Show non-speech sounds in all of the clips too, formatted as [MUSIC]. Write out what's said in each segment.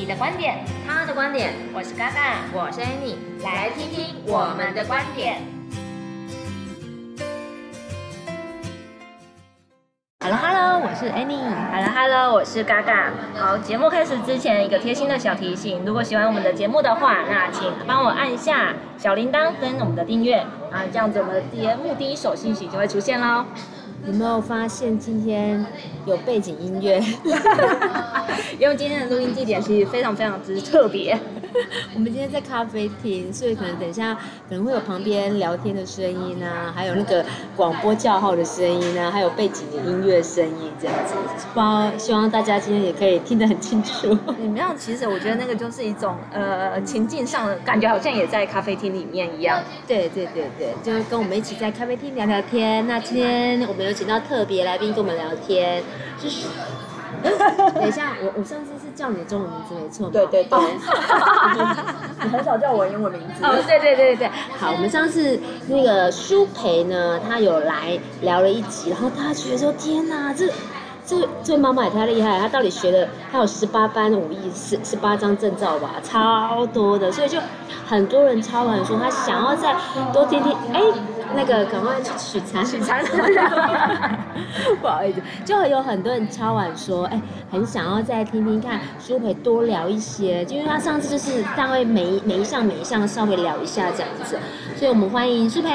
你的观点，他的观点，我是嘎嘎，我是 Annie，来听听我们的观点。Hello Hello，我是 Annie。Hello Hello，我是嘎嘎。好，节目开始之前一个贴心的小提醒，如果喜欢我们的节目的话，那请帮我按下小铃铛跟我们的订阅啊，这样子我们的节目第一手信息就会出现喽。有没有发现今天有背景音乐？[LAUGHS] [LAUGHS] 因为今天的录音地点其实非常非常之特别。[LAUGHS] 我们今天在咖啡厅，所以可能等一下可能会有旁边聊天的声音啊，还有那个广播叫号的声音啊，还有背景的音乐声音这样子。包，希望大家今天也可以听得很清楚。[LAUGHS] 你们要，其实我觉得那个就是一种呃情境上的感觉，好像也在咖啡厅里面一样。对对对对，就跟我们一起在咖啡厅聊聊天。那今天我们有请到特别来宾跟我们聊天，就是。[LAUGHS] 等一下，我我上次是叫你的中文名字没错。对对对。[LAUGHS] 你很少叫我英文名字。哦，对对对对。好，我们上次那个舒培呢，他有来聊了一集，然后大家觉得说，天哪，这这这位妈妈也太厉害，她到底学了，她有十八般武艺，十十八张证照吧，超多的，所以就很多人敲碗说，他想要再多听听，哎。那个赶快去取餐，取餐 [LAUGHS] 不好意思，就有很多人敲碗说，哎，很想要再听听看舒培多聊一些，就因为他上次就是大概每一每一项每一项稍微聊一下这样子，所以我们欢迎舒培，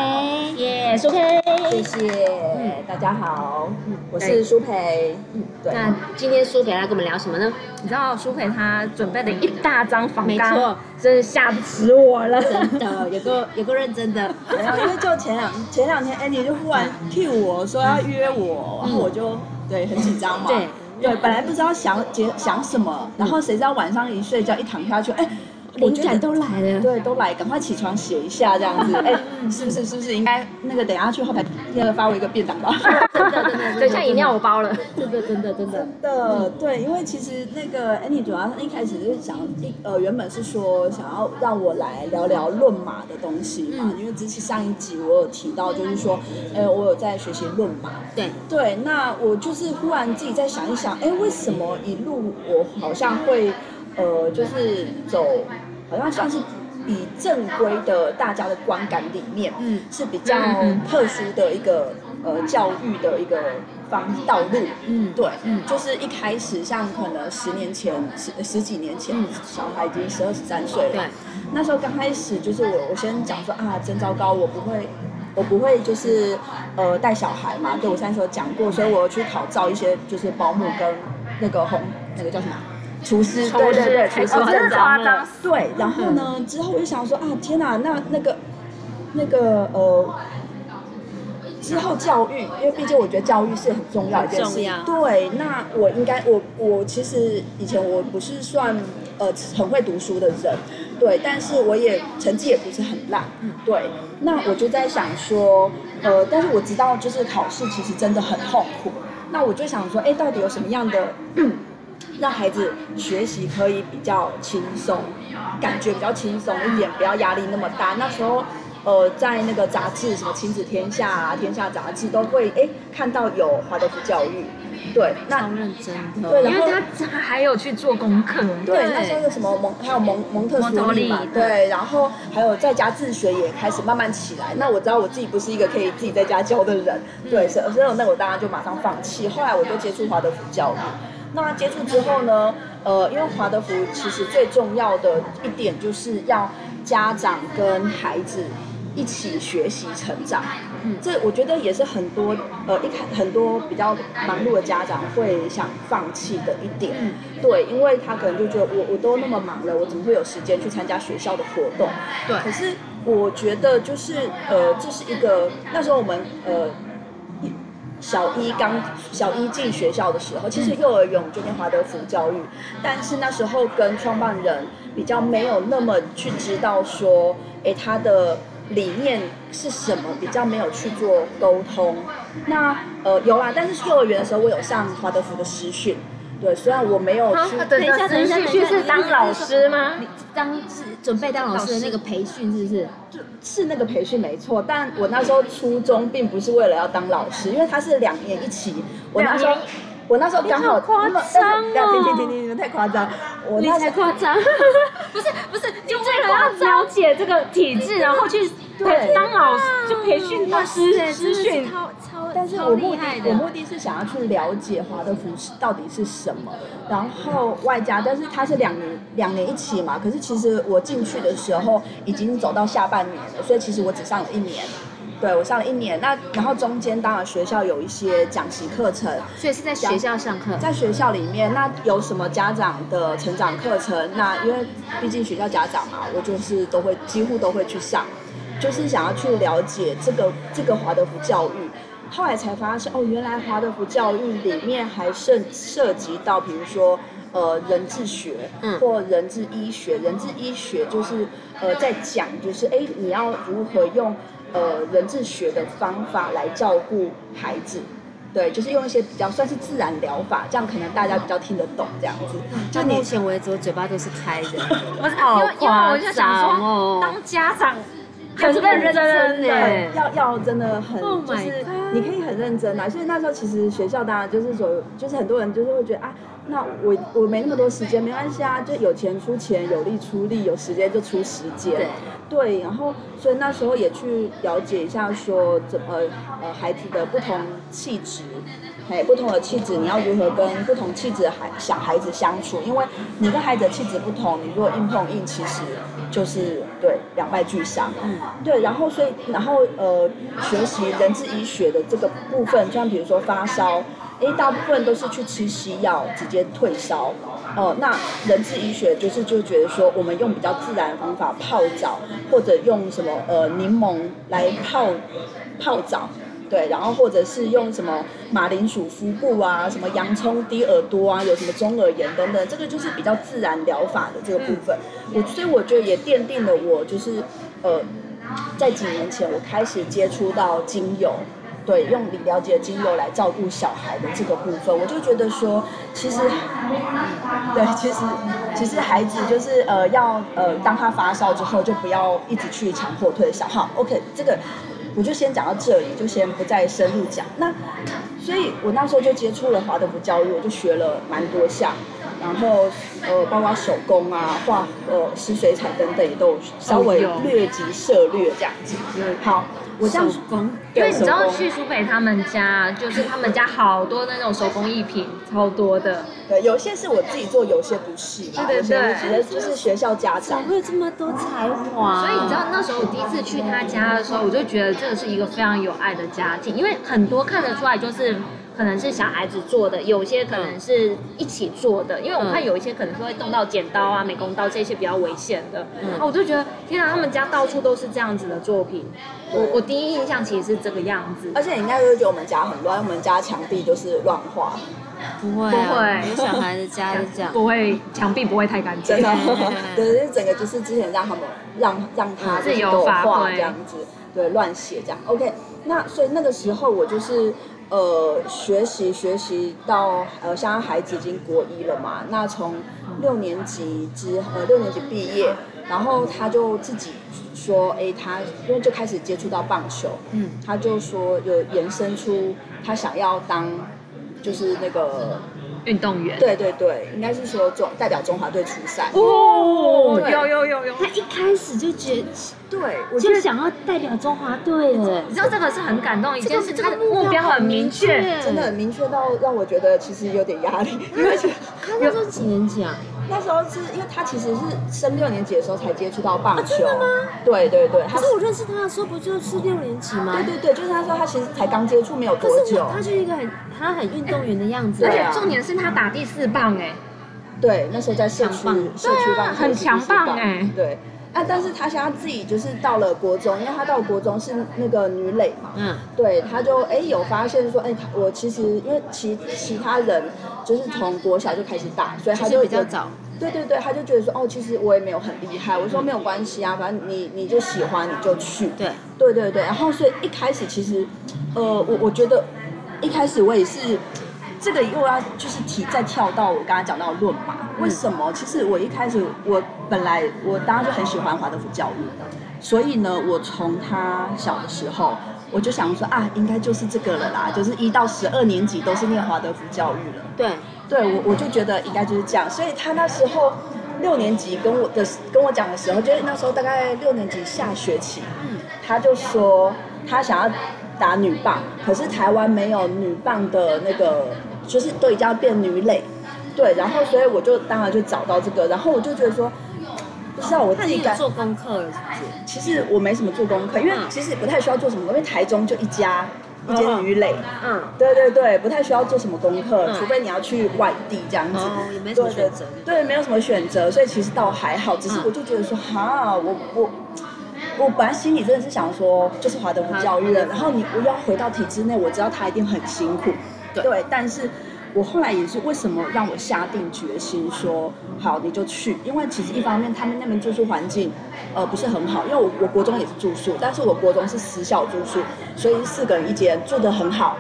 耶，舒培，谢谢，嗯，大家好，嗯，我是舒培，嗯，对，那今天舒培来跟我们聊什么呢？你知道苏培他准备了一大张访纲，没错，真是吓死我了，真的，有个有个认真的，然后因为就前两前两天，Andy 就忽然 cue 我说要约我，然后我就对很紧张嘛，对。对，本来不知道想想什么，然后谁知道晚上一睡觉一躺下去，哎。灵感都来了，对，都来，赶快起床写一下这样子，[LAUGHS] 哎，是不是？是不是应该那个等下去后台那个发我一个便当吧？真的真的，等下饮料我包了，真的真的真的真的，对，因为其实那个 Annie 主要一开始就是想一呃，原本是说想要让我来聊聊论马的东西嘛，因为之前上一集我有提到，就是说，呃，我有在学习论马，对对，那我就是忽然自己在想一想，哎，为什么一路我好像会呃，就是走。好像算是比正规的大家的观感里面，嗯，是比较特殊的一个呃教育的一个方道路，嗯，对，嗯，就是一开始像可能十年前十十几年前，小孩已经十二十三岁了，对，那时候刚开始就是我我先讲说啊，真糟糕，我不会我不会就是呃带小孩嘛，对我上次有讲过，所以我去考照一些就是保姆跟那个红那个叫什么？厨师，对对对，厨师很夸张。对，然后呢，之后我就想说啊，天哪，那那个那个呃，之后教育，因为毕竟我觉得教育是很重要一件事。对，那我应该，我我其实以前我不是算呃很会读书的人，对，但是我也成绩也不是很烂，嗯对。那我就在想说，呃，但是我知道就是考试其实真的很痛苦。那我就想说，哎，到底有什么样的？让孩子学习可以比较轻松，感觉比较轻松一点，不要压力那么大。那时候，呃，在那个杂志，什么亲子天下啊、天下杂志都会哎看到有华德福教育，对，那超认真的，对，然后他还有去做功课，对，对那时候有什么蒙，还有蒙蒙特梭利嘛，对，然后还有在家自学也开始慢慢起来。那我知道我自己不是一个可以自己在家教的人，对，所以所以那我当然就马上放弃。后来我就接触华德福教育。那接触之后呢？呃，因为华德福其实最重要的一点就是要家长跟孩子一起学习成长。嗯，这我觉得也是很多呃一开很多比较忙碌的家长会想放弃的一点。嗯，对，因为他可能就觉得我我都那么忙了，我怎么会有时间去参加学校的活动？对。可是我觉得就是呃，这是一个那时候我们呃。小一刚小一进学校的时候，其实幼儿园我们就念华德福教育，但是那时候跟创办人比较没有那么去知道说，哎，他的理念是什么，比较没有去做沟通。那呃有啦，但是幼儿园的时候我有上华德福的实训。对，虽然我没有去，等一下，等一下，去是当老师吗？你当是准备当老师的那个培训是不是？就是那个培训没错，但我那时候初衷并不是为了要当老师，因为他是两年一起。我那时候，我那时候刚好夸张哦，停停停停，你们太夸张，我你才夸张，不是不是，就为了要了解这个体制，然后去对。当老师，就培训老师师训。但是我目的，我目的是想要去了解华德福是到底是什么，然后外加，但是它是两年两年一起嘛，可是其实我进去的时候已经走到下半年了，所以其实我只上了一年，对，我上了一年，那然后中间当然学校有一些讲习课程，所以是在学校上课，在学校里面，那有什么家长的成长课程？那因为毕竟学校家长嘛，我就是都会几乎都会去上，就是想要去了解这个这个华德福教育。后来才发现，哦，原来华德福教育里面还涉涉及到，比如说，呃，人智学，嗯或人智医学。人智医学就是，呃，在讲，就是，哎，你要如何用，呃，人智学的方法来照顾孩子，对，就是用一些比较算是自然疗法，这样可能大家比较听得懂，这样子。就目前为止，我嘴巴都是开的，不是，因为因为我就想说，当家长。很认真的，要要真的很，oh、就是你可以很认真啊。所以那时候其实学校当然就是说，就是很多人就是会觉得啊，那我我没那么多时间，没关系啊，就有钱出钱，有力出力，有时间就出时间。对，对，然后所以那时候也去了解一下说怎么呃孩子的不同气质。嘿，不同的气质，你要如何跟不同气质的孩小孩子相处？因为你跟孩子的气质不同，你如果硬碰硬，其实就是对两败俱伤。嗯，对。然后所以，然后呃，学习人智医学的这个部分，像比如说发烧，哎，大部分都是去吃西药直接退烧。哦、呃，那人智医学就是就觉得说，我们用比较自然的方法泡澡，或者用什么呃柠檬来泡泡澡。对，然后或者是用什么马铃薯敷布啊，什么洋葱滴耳朵啊，有什么中耳炎等等，这个就是比较自然疗法的这个部分。我所以我觉得也奠定了我就是呃，在几年前我开始接触到精油，对，用你了解精油来照顾小孩的这个部分，我就觉得说，其实，对，其实其实孩子就是呃要呃当他发烧之后，就不要一直去强迫退烧。好，OK，这个。我就先讲到这里，就先不再深入讲。那，所以我那时候就接触了华德福教育，我就学了蛮多项，然后呃，包括手工啊、画呃、湿水彩等等，也都稍微略及涉略这样子。好。我这样手工，因为你知道去苏北他们家，就是他们家好多那种手工艺品，超多的。对，有些是我自己做，有些不是。对对对，有些就是学校家长。怎么会有这么多才华？所以你知道那时候我第一次去他家的时候，我就觉得这个是一个非常有爱的家庭，因为很多看得出来就是。可能是小孩子做的，有些可能是一起做的，因为我看有一些可能是会动到剪刀啊、美工刀这些比较危险的。嗯，我就觉得天啊，他们家到处都是这样子的作品。我我第一印象其实是这个样子。而且你应该会觉得我们家很乱，我们家墙壁就是乱画。不会，不会，有小孩子家是这样。不会，墙壁不会太干净。真的，[LAUGHS] 对，就整个就是之前让他们让让他自由发挥这样子，对，乱写这样。OK，那所以那个时候我就是。呃，学习学习到呃，现在孩子已经国一了嘛，那从六年级之呃六年级毕业，然后他就自己说，哎，他因为就开始接触到棒球，嗯，他就说有延伸出他想要当就是那个。运动员，对对对，应该是说中代表中华队出赛。哦，有有有有，他一开始就觉得，对，我就想要代表中华队了。你知道这个是很感动一件事，他的目标很明确，真的很明确到让我觉得其实有点压力，因为 [LAUGHS] 他那时候几年级啊？那时候是因为他其实是升六年级的时候才接触到棒球，真的吗？对对对，可是我认识他的时候不就是六年级吗？对对对，就是他说他其实才刚接触没有多久，他就是一个很他很运动员的样子，而且重点是他打第四棒哎，对，那时候在社区社区棒很强棒哎，对，啊，但是他现在自己就是到了国中，因为他到国中是那个女垒嘛，嗯，对，他就哎有发现说，哎，我其实因为其其他人就是从国小就开始打，所以他就比较早。对对对，他就觉得说，哦，其实我也没有很厉害。我说没有关系啊，反正你你就喜欢你就去。对对对对，然后所以一开始其实，呃，我我觉得一开始我也是，这个又要就是提再跳到我刚刚讲到论嘛，为什么？其实我一开始我本来我当然就很喜欢华德福教育，所以呢，我从他小的时候我就想说啊，应该就是这个了啦，就是一到十二年级都是念华德福教育了。对。对我，我就觉得应该就是这样，所以他那时候六年级跟我的跟我讲的时候，就是那时候大概六年级下学期，他就说他想要打女棒，可是台湾没有女棒的那个，就是都已经要变女垒，对，然后所以我就当然就找到这个，然后我就觉得说，不知道我自己该做功课是不是？其实我没什么做功课，因为其实不太需要做什么，因为台中就一家。一间鱼垒，嗯，对对对，不太需要做什么功课，除非你要去外地这样子，哦，也没什么选择，对，没有什么选择，所以其实倒还好，只是我就觉得说，哈，我我我本来心里真的是想说，就是华德福教育了，然后你我要回到体制内，我知道他一定很辛苦，对，但是。我后来也是为什么让我下定决心说好你就去，因为其实一方面他们那边住宿环境，呃不是很好，因为我我国中也是住宿，但是我国中是私校住宿，所以四个人一间住的很好，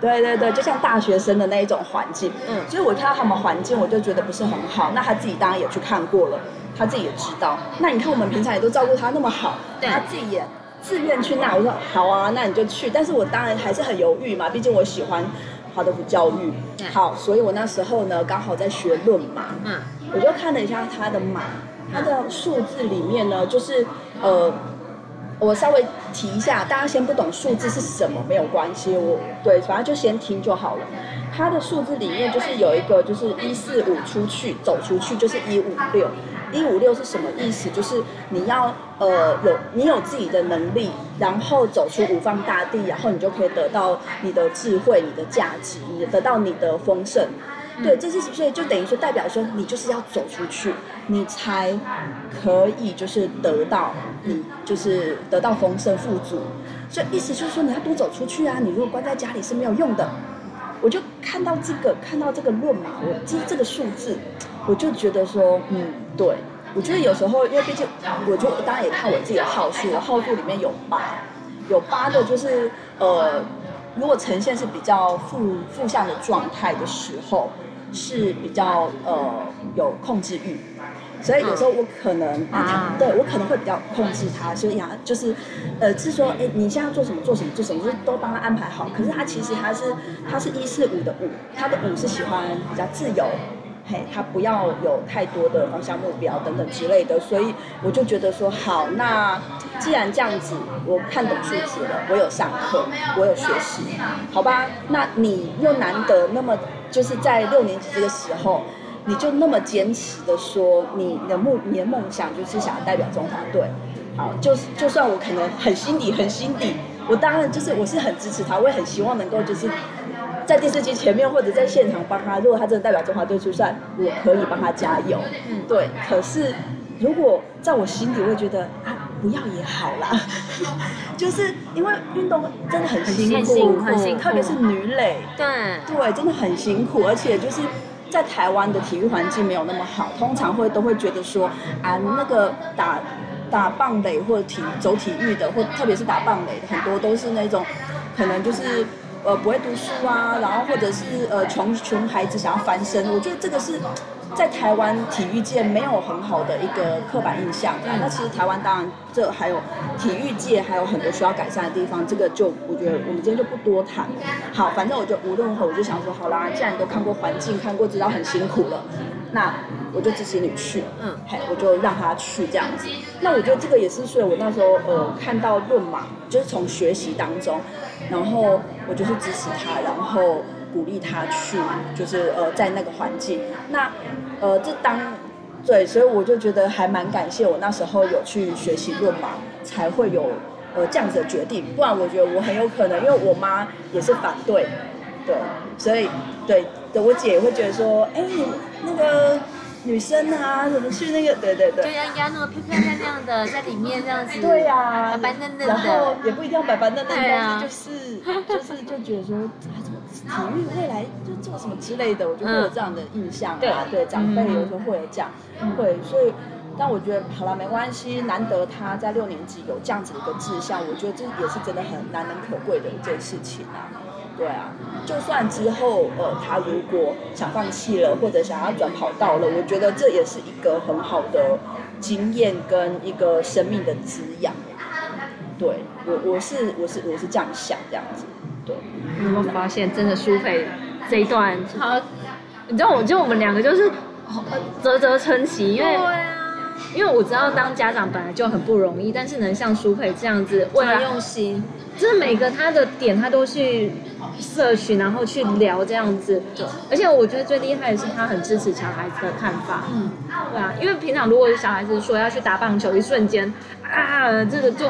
对对对，就像大学生的那一种环境，嗯，所以我看到他们环境我就觉得不是很好，那他自己当然也去看过了，他自己也知道，那你看我们平常也都照顾他那么好，他自己也自愿去那，我说好啊，那你就去，但是我当然还是很犹豫嘛，毕竟我喜欢。华德福教育，好，所以我那时候呢，刚好在学论马，嗯，我就看了一下他的马，他的数字里面呢，就是呃，我稍微提一下，大家先不懂数字是什么没有关系，我对，反正就先听就好了。他的数字里面就是有一个，就是一四五出去走出去就是一五六。一五六是什么意思？就是你要呃有你有自己的能力，然后走出五方大地，然后你就可以得到你的智慧、你的价值，你得到你的丰盛。对，这是所以就等于说代表说你就是要走出去，你才可以就是得到你就是得到丰盛富足。所以意思就是说你要多走出去啊！你如果关在家里是没有用的。我就看到这个看到这个论嘛，我这这个数字。我就觉得说，嗯，对，我觉得有时候，因为毕竟，我就当然也看我自己的号数，号数里面有八，有八的，就是呃，如果呈现是比较负负向的状态的时候，是比较呃有控制欲，所以有时候我可能，啊、对我可能会比较控制他，所以呀，就是呃，是说，哎，你现在要做什么做什么做什么，就是都帮他安排好。可是他其实他是他是一四五的五，他的五是喜欢比较自由。嘿，他不要有太多的方向目标等等之类的，所以我就觉得说好，那既然这样子，我看懂数字了，我有上课，我有学习，好吧？那你又难得那么就是在六年级这个时候，你就那么坚持的说你的梦，你的梦想就是想要代表中华队，好，就是就算我可能很心底很心底，我当然就是我是很支持他，我也很希望能够就是。在电视机前面或者在现场帮他，如果他真的代表中华队出赛，我可以帮他加油。嗯，对。可是如果在我心里，会觉得啊，不要也好啦，[LAUGHS] 就是因为运动真的很辛苦，很辛苦，很辛苦，特别是女垒，对对，真的很辛苦，而且就是在台湾的体育环境没有那么好，通常会都会觉得说啊，那个打打棒垒或者体走体育的，或特别是打棒垒的，很多都是那种可能就是。呃，不会读书啊，然后或者是呃穷穷孩子想要翻身，我觉得这个是在台湾体育界没有很好的一个刻板印象。那其实台湾当然这还有体育界还有很多需要改善的地方，这个就我觉得我们今天就不多谈。好，反正我就无论如何我就想说，好啦，既然都看过环境，看过知道很辛苦了，那我就支持你去，嗯，嘿，我就让他去这样子。那我觉得这个也是，所以我那时候呃看到论马，就是从学习当中。然后我就是支持他，然后鼓励他去，就是呃在那个环境。那呃这当对，所以我就觉得还蛮感谢我那时候有去学习论马，才会有呃这样子的决定。不然我觉得我很有可能，因为我妈也是反对，对，所以对对，我姐也会觉得说，哎，那个女生啊，怎么去那个？对对对。就要压那么漂漂亮亮的在里面这样子。对呀。白白嫩嫩的。然后也不一定要白白嫩嫩，但是。就是就是就觉得说，啊，怎么体育未来就做什么之类的，我就会有这样的印象啊。对，长辈有时候会有这样，会所以。但我觉得好了，没关系，难得他在六年级有这样子的一个志向，我觉得这也是真的很难能可贵的一件事情啊。对啊，就算之后呃他如果想放弃了，或者想要转跑道了，我觉得这也是一个很好的经验跟一个生命的滋养。对我我是我是我是这样想这样子。对，你有没有发现真的苏菲这一段，好，你知道我就我们两个就是啧啧称奇，因为。因为我知道当家长本来就很不容易，但是能像苏培这样子，为了用心，就是每个他的点他都去社群，然后去聊这样子。对。而且我觉得最厉害的是他很支持小孩子的看法。嗯。对啊，因为平常如果小孩子说要去打棒球，一瞬间啊，这个就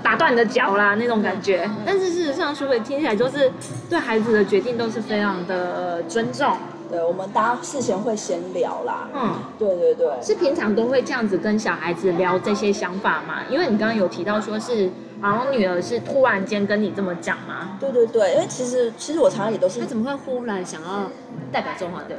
打断你的脚啦那种感觉。但是事实上，舒培听起来就是对孩子的决定都是非常的尊重。对，我们大家事前会先聊啦。嗯，对对对，是平常都会这样子跟小孩子聊这些想法嘛？因为你刚刚有提到说是，好像女儿是突然间跟你这么讲吗？对对对，因为其实其实我常常也都是，他怎么会忽然想要代表中华队？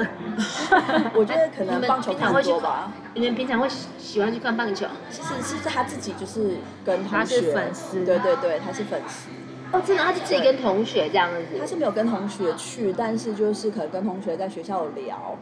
[LAUGHS] 我觉得可能棒球看多吧。你们平常会喜欢去看棒球？其实是他自己就是跟同学，他是粉丝，对对对，他是粉丝。哦，真的，他是自己跟同学这样子。他是没有跟同学去，但是就是可能跟同学在学校聊，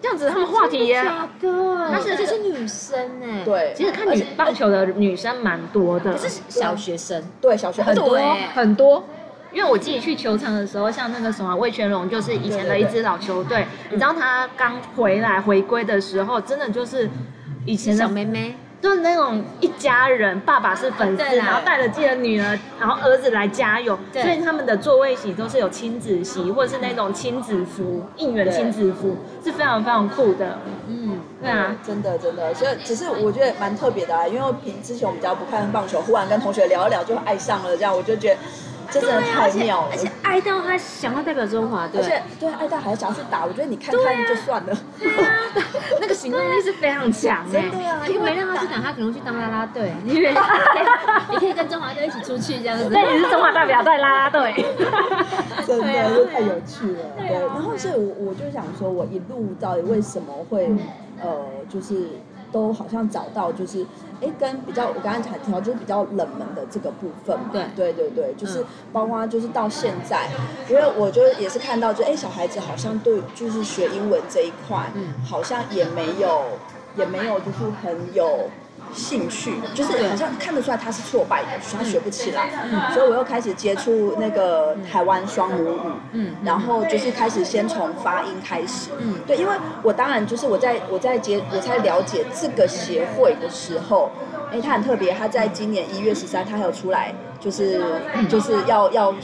这样子他们话题也。对，他是这是女生哎。对，其实看女棒球的女生蛮多的。可是小学生，对小学很多很多。因为我自己去球场的时候，像那个什么魏全龙，就是以前的一支老球队，你知道他刚回来回归的时候，真的就是以前的小妹妹。就是那种一家人，爸爸是粉丝，然后带着自己的女儿，然后儿子来加油，所以他们的座位席都是有亲子席，或者是那种亲子服，应援亲子服，是非常非常酷的。嗯，对啊，真的真的，所以只是我觉得蛮特别的啊，因为平之前我们比较不看棒球，忽然跟同学聊一聊就爱上了，这样我就觉得。真的太妙了，而且爱到他想要代表中华对，而且对爱到还想要去打，我觉得你看看就算了，[LAUGHS] 那个行动力是非常强哎，对啊，因为没让他去打，他可能去当啦啦队，因 [LAUGHS] 为你可以跟中华队一起出去这样子，对，你是中华代表队啦啦队，[LAUGHS] 真的是太有趣了，对，然后所以我我就想说，我一路到底为什么会呃，就是。都好像找到就是，哎，跟比较我刚刚才提到就是比较冷门的这个部分嘛，对。对对对，就是包括就是到现在，因为我就也是看到就哎小孩子好像对就是学英文这一块，嗯，好像也没有也没有就是很有。兴趣就是好像看得出来他是挫败的，他学不起来，所以我又开始接触那个台湾双母语，嗯，然后就是开始先从发音开始，嗯，对，因为我当然就是我在我在接我在了解这个协会的时候，哎，他很特别，他在今年一月十三，他还有出来。就是就是要要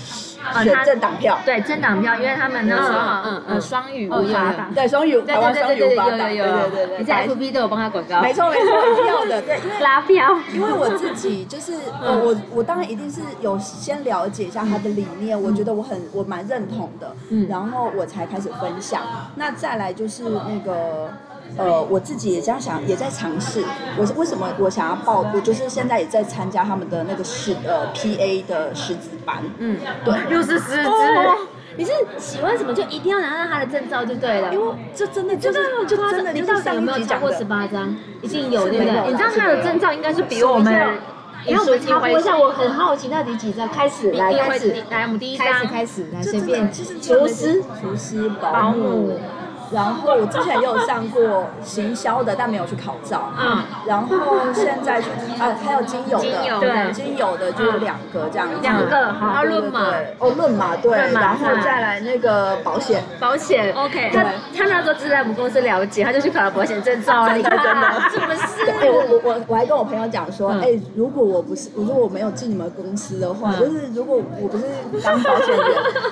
选政党票，对政党票，因为他们那时候嗯嗯双语无法党，对双语台湾双语无法党，对对对对，你在 FB 都有帮他广告，没错没错，一定要的，[LAUGHS] 对拉票，因为我自己就是 [LAUGHS] 呃我我当然一定是有先了解一下他的理念，我觉得我很我蛮认同的，嗯，然后我才开始分享，那再来就是那个。呃，我自己也这样想，也在尝试。我为什么我想要报？我就是现在也在参加他们的那个师呃 PA 的师资班。嗯，对，又是师资。哦。你是喜欢什么就一定要拿到他的证照就对了。因为这真的就是就真的，你到底有没有超过十八张？一定有，对不对？你知道他的证照应该是比我们，因为我们差不多。像我很好奇，到底几张？开始来，开始来，我们第一张开始来，随便。厨师、厨师、保姆。然后我之前也有上过行销的，但没有去考照。嗯。然后现在去啊，还有精油的，对，精油的就有两个这样子。两个，哈，论码。哦，论码对。然后再来那个保险。保险，OK。他他那时候只在我们公司了解，他就去考了保险证照 [LAUGHS] 了。真的，[LAUGHS] 真的。是不是？哎，我我我我还跟我朋友讲说，哎，如果我不是，如果我没有进你们公司的话，就是如果我不是当保险员，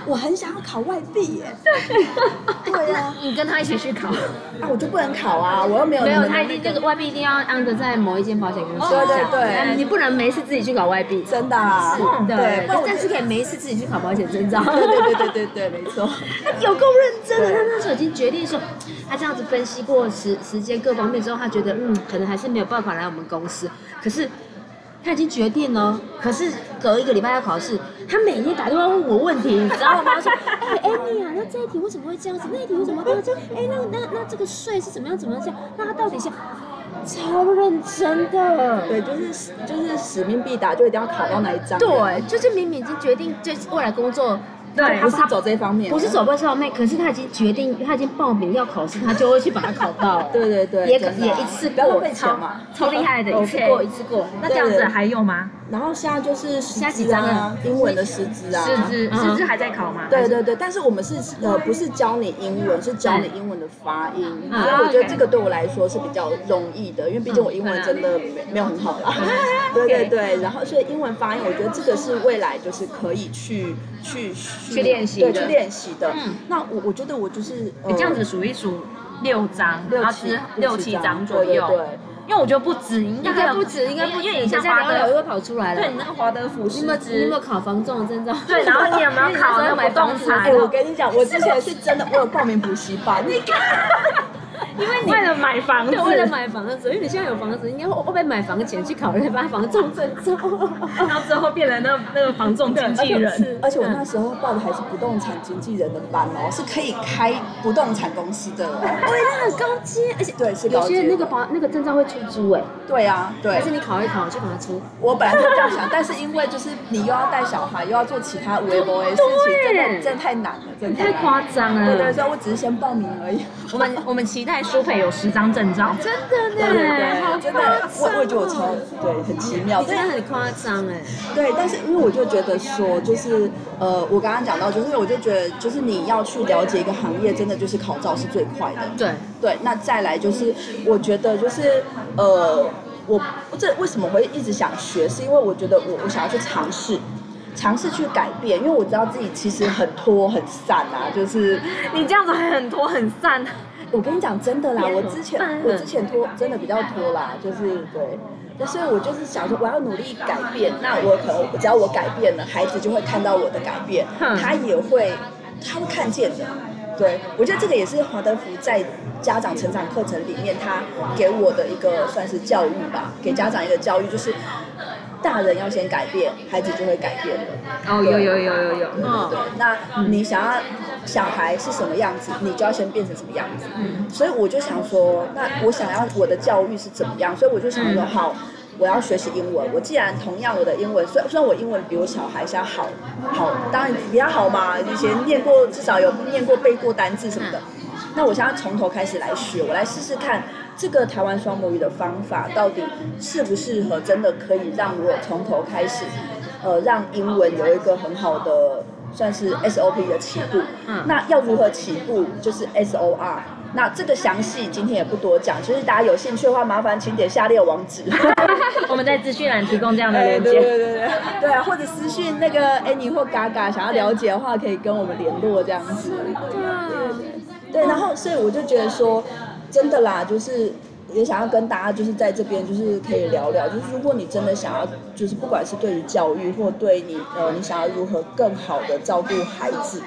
我很想要考外币耶。对。对呀。你跟。他一起去考。啊，我就不能考啊，我又没有没有，他一定这个外币一定要 under 在某一间保险公司对对对你不能没事自己去搞外币。真的啊，对但是可以没事自己去考保险证照。对对对对对对，没错。[LAUGHS] 他有够认真的，他那时候已经决定说，他这样子分析过时时间各方面之后，他觉得嗯，可能还是没有办法来我们公司。可是他已经决定了，可是隔一个礼拜要考试，他每天打电话问我问题，你知道吗？他说，哎，Amy 啊，那这一题为什么会这样子？那一题为什么会这样？哎，那那那这个税是怎么样怎么样这样？那他到底是超认真的。对，就是就是使命必达，就一定要考到那一张。对，就是明明已经决定，就是未来工作。对，不是走这方面，不是走这方面，可是他已经决定，他已经报名要考试，他就会去把它考到。[LAUGHS] 对对对，也可也一次不要浪费钱嘛，超厉害的，一次过一次过。那这样子还有吗？然后现在就是下几张啊，英文的师资啊，师资师资还在考吗？对对对，但是我们是呃不是教你英文，是教你英文的发音，所以我觉得这个对我来说是比较容易的，因为毕竟我英文真的没没有很好啦。[LAUGHS] 对对对，然后所以英文发音，我觉得这个是未来就是可以去去去练习的，去练习的。嗯，那我我觉得我就是你这样子数一数六张，六七六七张左右。对。因为我觉得不止，应该不止，应该不止。因为你像华德福会跑出来了。对，你那个华德福你有没有考房仲证照？[LAUGHS] 对，然后你有没有考那个 [LAUGHS] 买房产？哎，我跟你讲，我之前是真的，我有报名补习班。[LAUGHS] 你看，因为你为了买房子，为了买房子，因为你现在有房子，应该会会不会买房前去考虑把房仲证照？然后之后变成那那个房仲经纪人。而且我那时候报的还是不动产经纪人的班哦，是可以开不动产公司的。对，那很高阶，而且对是有些那个房那个证照会出租哎。对啊，对。但是你考一考就把它出。我本来就这样想，但是因为就是你又要带小孩，又要做其他微博的事情，真的真的太难了，真的太夸张了。对对，所以我只是先报名而已。我们我们期待舒培有十张证照，真的呢，真的，我我觉得我超对，很奇妙，真的很夸张哎。对，但是因为我就觉得说，就是呃，我刚刚讲到，就是因为我就觉得，就是你要去了解一个行业，真的就是考照是最快的。对对，那再来就是，我觉得就是呃，我这为什么会一直想学，是因为我觉得我我想要去尝试。尝试去改变，因为我知道自己其实很拖很散啊，就是你这样子还很拖很散。我跟你讲真的啦，我之前我之前拖真的比较拖啦，就是对，所以我就是想说我要努力改变，那我可能只要我改变了，孩子就会看到我的改变，他也会他会看见的。对，我觉得这个也是华德福在家长成长课程里面他给我的一个算是教育吧，给家长一个教育就是。大人要先改变，孩子就会改变的。哦，有有有有有。嗯，对。那你想要小孩是什么样子，你就要先变成什么样子。嗯。所以我就想说，那我想要我的教育是怎么样？所以我就想说，好，我要学习英文。我既然同样我的英文，虽虽然我英文比我小孩现在好，好，当然比较好嘛。以前念过，至少有念过背过单字什么的。那我想要从头开始来学，我来试试看。这个台湾双母语的方法到底适不适合？真的可以让我从头开始，呃，让英文有一个很好的算是 SOP 的起步。嗯。那要如何起步？就是 SOR。那这个详细今天也不多讲，就是大家有兴趣的话，麻烦请点下列网址。[LAUGHS] 我们在资讯栏提供这样的链接。对对对对。对啊，或者私讯那个 Annie 或嘎嘎，想要了解的话，可以跟我们联络这样子。对对，然后所以我就觉得说。真的啦，就是也想要跟大家就是在这边就是可以聊聊，就是如果你真的想要，就是不管是对于教育或对你呃你想要如何更好的照顾孩子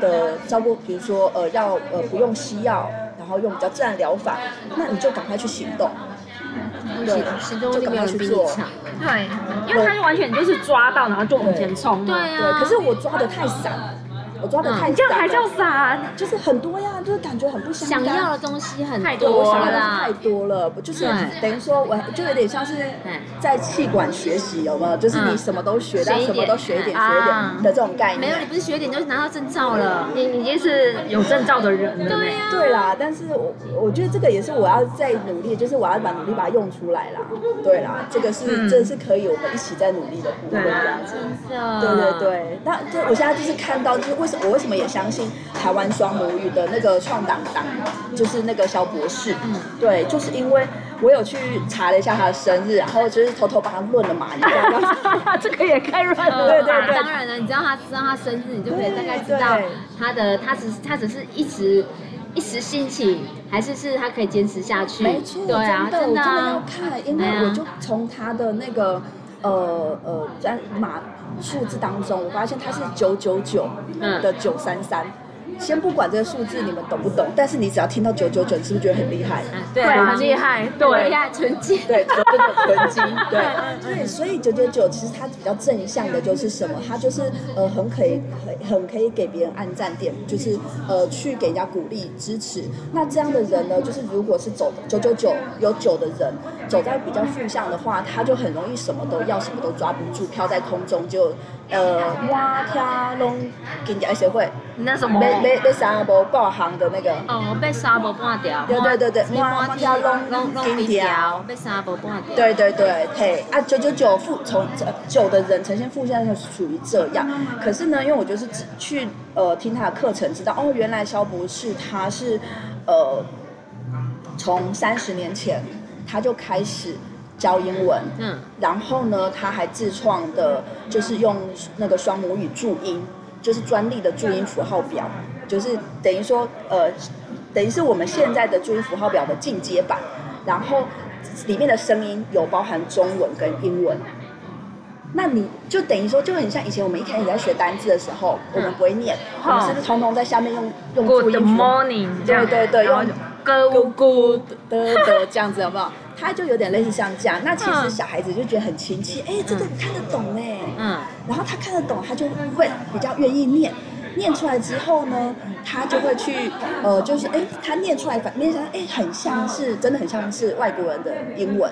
的照顾，比如说呃要呃不用西药，然后用比较自然疗法，那你就赶快去行动，对，行动力没有人比你强，对，因为他完全就是抓到然后就往前冲，对啊，可是我抓的太散。我抓的太这样还叫散，就是很多呀，就是感觉很不相想要的东西很多了，太多了，就是等于说，我就有点像是在气管学习，有没有？就是你什么都学，但什么都学一点，学一点的这种概念。没有，你不是学一点就是拿到证照了，你你已经是有证照的人了。对呀，对啦，但是我我觉得这个也是我要再努力，就是我要把努力把它用出来啦。对啦，这个是这是可以我们一起在努力的部分。真的。对对对，那这我现在就是看到，就是为什么我为什么也相信台湾双母语的那个创党党，就是那个肖博士。嗯，对，就是因为我有去查了一下他的生日，然后就是偷偷帮他论了嘛，你知道吗？[LAUGHS] 这个也太乱了。[LAUGHS] 对对对，当然了，你知道他知道他生日，你就可以大概知道他的，他只他只是一直。一时兴起，还是是他可以坚持下去？没错，对啊，真的，真的、啊、我真的要看，因为我就从他的那个呃呃在码数字当中，我发现它是九九九的九三三。先不管这个数字你们懂不懂，但是你只要听到九九九，你是不是觉得很厉害？对，很厉害，对，厉害，纯金，对，九九九纯金，[LAUGHS] 对，对，所以九九九其实它比较正向的就是什么？它就是呃很可以很很可以给别人按赞点，就是呃去给人家鼓励支持。那这样的人呢，就是如果是走九九九有九的人，走在比较负向的话，他就很容易什么都要，什么都抓不住，飘在空中就呃哇天龙给人家协会那什么。被被沙波爆行的那个。哦，被沙波半掉，对对对对，哇，跳龙龙龙一条，被沙波半掉，对对对，嘿啊九九九负从九的人呈现负向就是属于这样，可是呢，因为我就是只去呃听他的课程，知道哦，原来萧博士他是呃从三十年前他就开始教英文，嗯，然后呢，他还自创的就是用那个双母语注音，就是专利的注音符号表。就是等于说，呃，等于是我们现在的注音符号表的进阶版，然后里面的声音有包含中文跟英文。那你就等于说，就很像以前我们一开始在学单字的时候，我们不会念，我们是不是通通在下面用用注音符？对对对，用咯咕咕的的这样子，有没有？它就有点类似像这样。那其实小孩子就觉得很亲切，哎，这个看得懂哎，嗯，然后他看得懂，他就会比较愿意念。念出来之后呢，他就会去，呃，就是哎，他念出来反面上，哎，很像是，真的很像是外国人的英文，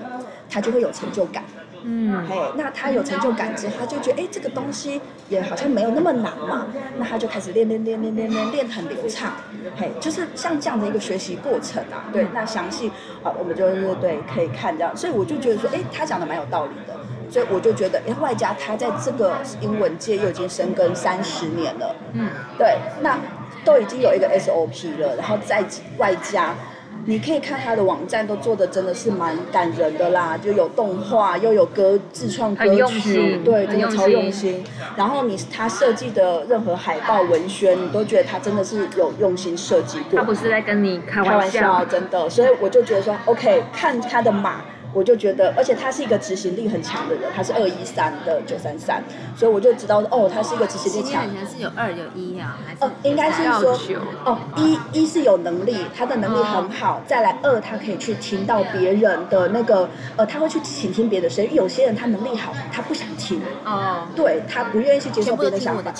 他就会有成就感。嗯，嘿，那他有成就感之后，他就觉得哎，这个东西也好像没有那么难嘛，那他就开始练练练练练练练很流畅，嘿，就是像这样的一个学习过程啊。对，那详细啊，我们就是对可以看这样，所以我就觉得说，哎，他讲的蛮有道理的。所以我就觉得，哎，外加他在这个英文界又已经深耕三十年了，嗯，对，那都已经有一个 SOP 了，然后再外加，你可以看他的网站都做的真的是蛮感人的啦，就有动画，又有歌自创歌曲，对，真的超用心。然后你他设计的任何海报文宣，你都觉得他真的是有用心设计过。他不是在跟你开玩笑，开玩笑，真的。所以我就觉得说，OK，看他的码。我就觉得，而且他是一个执行力很强的人，他是二一三的九三三，所以我就知道哦，他是一个执行力强。好像是有二有一啊，还是？哦，应该是说哦，一一是有能力，他的能力很好，再来二他可以去听到别人的那个呃，他会去倾听别的声音。有些人他能力好，他不想听哦，对他不愿意去接受别的想法。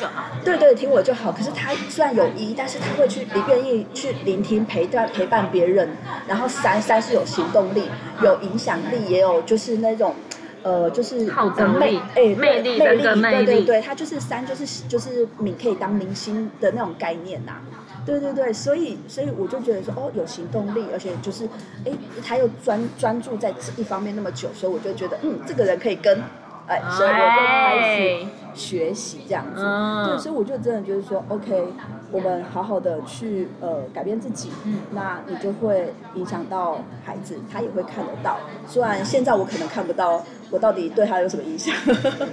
对对，听我就好。可是他虽然有一，但是他会去，你愿意去聆听陪伴陪伴别人。然后三三是有行动力，有影响。力也有，就是那种，呃，就是号召力，哎，魅力，魅力，魅力，对对对，他就是三，就是就是你可以当明星的那种概念呐、啊，对对对，所以所以我就觉得说，哦，有行动力，而且就是，哎，他又专专注在这一方面那么久，所以我就觉得，嗯，这个人可以跟，哎，所以我就开始学习这样子，哎、对，所以我就真的就是说，OK。我们好好的去呃改变自己，嗯，那你就会影响到孩子，他也会看得到。虽然现在我可能看不到，我到底对他有什么影响？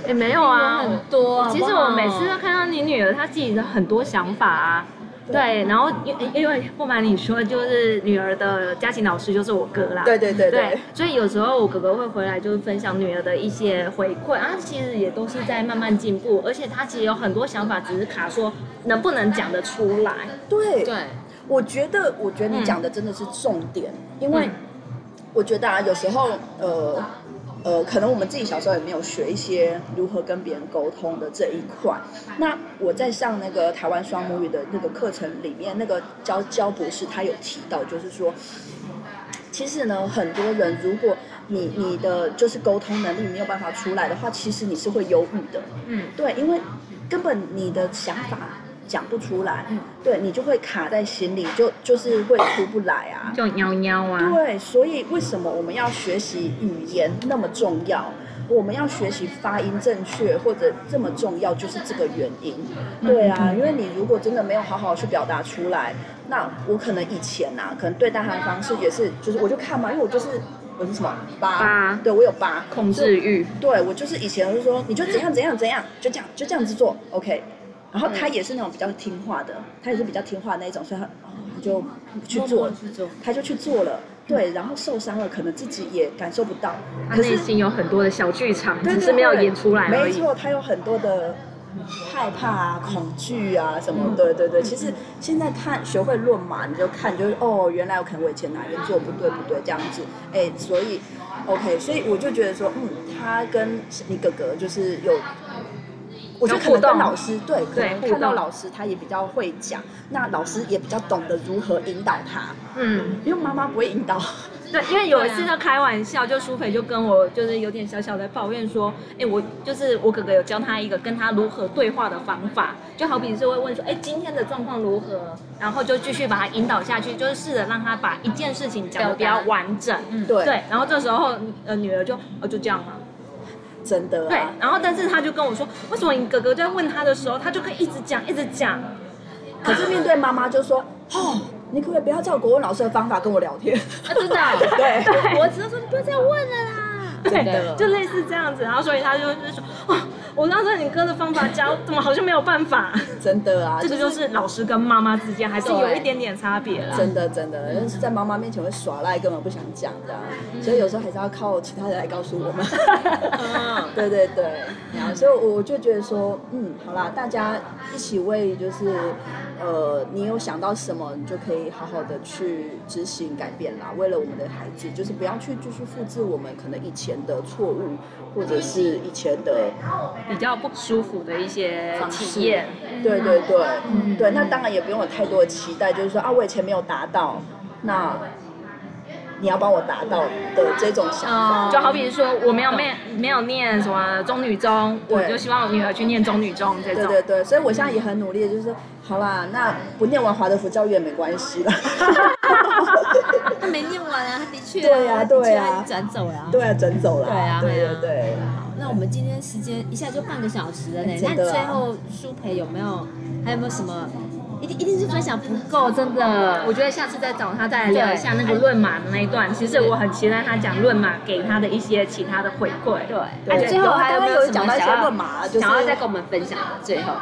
也没有啊，[LAUGHS] 很多。其实我每次都看到你女儿，她自己的很多想法啊。对，然后因因为不瞒你说，就是女儿的家庭老师就是我哥啦。对对对对，对。所以有时候我哥哥会回来，就是分享女儿的一些回馈啊，其实也都是在慢慢进步，而且他其实有很多想法，只是卡说能不能讲得出来。对对，我觉得我觉得你讲的真的是重点，嗯、因为我觉得啊，有时候呃。呃，可能我们自己小时候也没有学一些如何跟别人沟通的这一块。那我在上那个台湾双母语的那个课程里面，那个焦焦博士他有提到，就是说，其实呢，很多人如果你你的就是沟通能力没有办法出来的话，其实你是会忧郁的。嗯，对，因为根本你的想法。讲不出来，嗯，对，你就会卡在心里，就就是会出不来啊，就喵喵啊。对，所以为什么我们要学习语言那么重要？我们要学习发音正确或者这么重要，就是这个原因。对啊，因为你如果真的没有好好去表达出来，那我可能以前啊，可能对待他的方式也是，就是我就看嘛，因为我就是我是什么八，八，对我有八控制欲，对我就是以前我就说你就怎样怎样怎样，就这样就这样子做，OK。然后他也是那种比较听话的，他也是比较听话的那种，所以他哦他就去做。他就去做了，对，然后受伤了，可能自己也感受不到，他可是内心有很多的小剧场，对只是没有演出来。没错，他有很多的害怕啊、恐惧啊什么。对对对，其实现在看学会论嘛，你就看就是哦，原来我可能我以前哪边做不对不对这样子，哎，所以 OK，所以我就觉得说，嗯，他跟你哥哥就是有。我觉得可能跟老师对，可能看到老师他也比较会讲，那老师也比较懂得如何引导他。嗯，因为妈妈不会引导。对，因为有一次在开玩笑，就苏菲就跟我就是有点小小的抱怨说，哎，我就是我哥哥有教他一个跟他如何对话的方法，就好比是会问说，哎，今天的状况如何，然后就继续把他引导下去，就是试着让他把一件事情讲得比较完整。嗯，对。对，然后这时候呃女儿就哦就这样嘛。真的、啊、对，然后但是他就跟我说，为什么你哥哥在问他的时候，他就可以一直讲一直讲，可是面对妈妈就说，哦，你可不可以不要照国文老师的方法跟我聊天？啊，真的，[LAUGHS] 对，我只能说你不要再问了啦。对的，就类似这样子，然后所以他就就是说，哇，我当时你哥的方法教，怎么好像没有办法？[LAUGHS] 真的啊，这个就是老师跟妈妈之间还是有一点点差别啦。真的真的，在妈妈面前会耍赖，根本不想讲这样，所以有时候还是要靠其他人来告诉我们。[LAUGHS] 对对对，然后所以我就觉得说，嗯，好啦，大家一起为就是，呃，你有想到什么，你就可以好好的去执行改变啦。为了我们的孩子，就是不要去继续复制我们可能以前的错误，或者是以前的比较不舒服的一些体验。对对对，嗯、对，那当然也不用有太多的期待，就是说啊，我以前没有达到，那你要帮我达到的这种想法。就好比说，我没有念没有念什么中女中，我就希望我女儿去念中女中这种。对对对，所以我现在也很努力，就是说，好啦，那不念完华德福教育也没关系了。[LAUGHS] 他没念完啊，他的确对呀对呀，转走了。对啊，转走了。对啊，对对对。那我们今天时间一下就半个小时了呢。那最后舒培有没有还有没有什么？一定一定是分享不够，真的。我觉得下次再找他再来聊一下那个论马的那一段。其实我很期待他讲论马给他的一些其他的回馈。对。对，最后还有没有讲到一些论马想要再跟我们分享的？最后，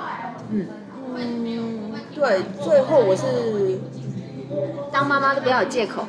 嗯嗯，对，最后我是当妈妈都不要有借口，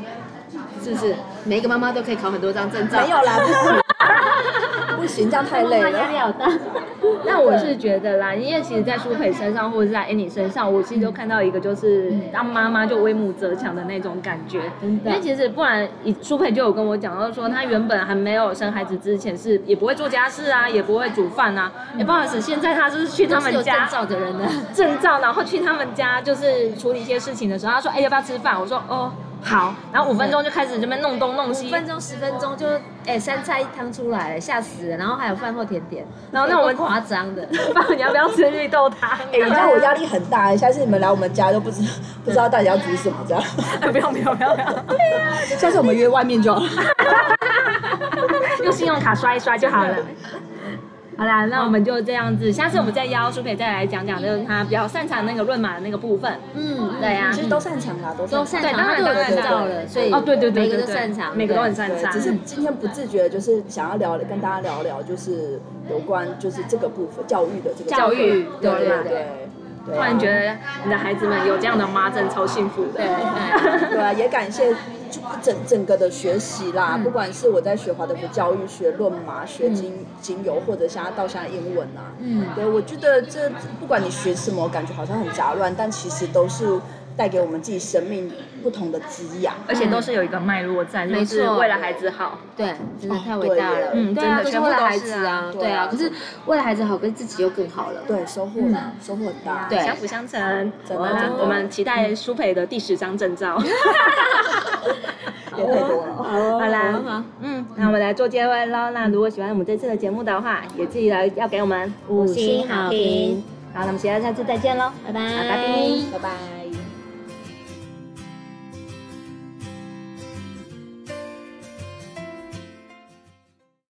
是不是？每一个妈妈都可以考很多张证照。没有啦。不 [LAUGHS] 行，这样太累了。压力好大。[LAUGHS] 那我是觉得啦，因为其实，在舒培身上或者是在 Annie 身上，我其实都看到一个，就是当妈妈就威武则强的那种感觉。因为其实不然，舒培就有跟我讲到说，她原本还没有生孩子之前是也不会做家事啊，也不会煮饭啊。也不好意思，现在她就是去他们家 [LAUGHS] 证照的人的，证照，然后去他们家就是处理一些事情的时候，她说：“哎，要不要吃饭？”我说：“哦。”好，然后五分钟就开始这边弄东弄西，五分钟十分钟就哎三菜一汤出来了，吓死了。然后还有饭后甜点，然后那我们夸张的，爸，[LAUGHS] 你要不要吃绿豆汤？哎，你知道我压力很大，下次你们来我们家都不知不知道到底要煮什么这样。[LAUGHS] 哎，不用不用不用不用，对呀，下次我们约外面就好了，[LAUGHS] 用信用卡刷一刷就好了。好啦，那我们就这样子，下次我们再邀舒培再来讲讲，就是他比较擅长那个论马的那个部分。嗯，对呀，其实都擅长啦，都都擅长，当然都有证照了，所以哦，对对对，每个都擅长，每个都很擅长。只是今天不自觉，就是想要聊，跟大家聊聊，就是有关就是这个部分教育的这个教育，对对对。突然觉得你的孩子们有这样的妈，真的超幸福的。对对啊，也感谢。就整整个的学习啦，嗯、不管是我在学华德福教育、学论嘛、学精精油，或者现在到现在英文啊，嗯，对，我觉得这不管你学什么，我感觉好像很杂乱，但其实都是带给我们自己生命不同的滋养，而且都是有一个脉络在，没错，为了孩子好，对，真的太伟大了，嗯，对啊，都是为了孩子啊，对啊，可是为了孩子好，跟自己又更好了，对，收获，收获很大，对，相辅相成，我们我们期待舒培的第十张证照。[LAUGHS] 也太多了，[LAUGHS] 好啦，嗯，那我们来做结尾喽。那如果喜欢我们这次的节目的话，也记得要给我们五星好评。好，那我们期待下次再见喽，拜拜，拜拜，拜拜。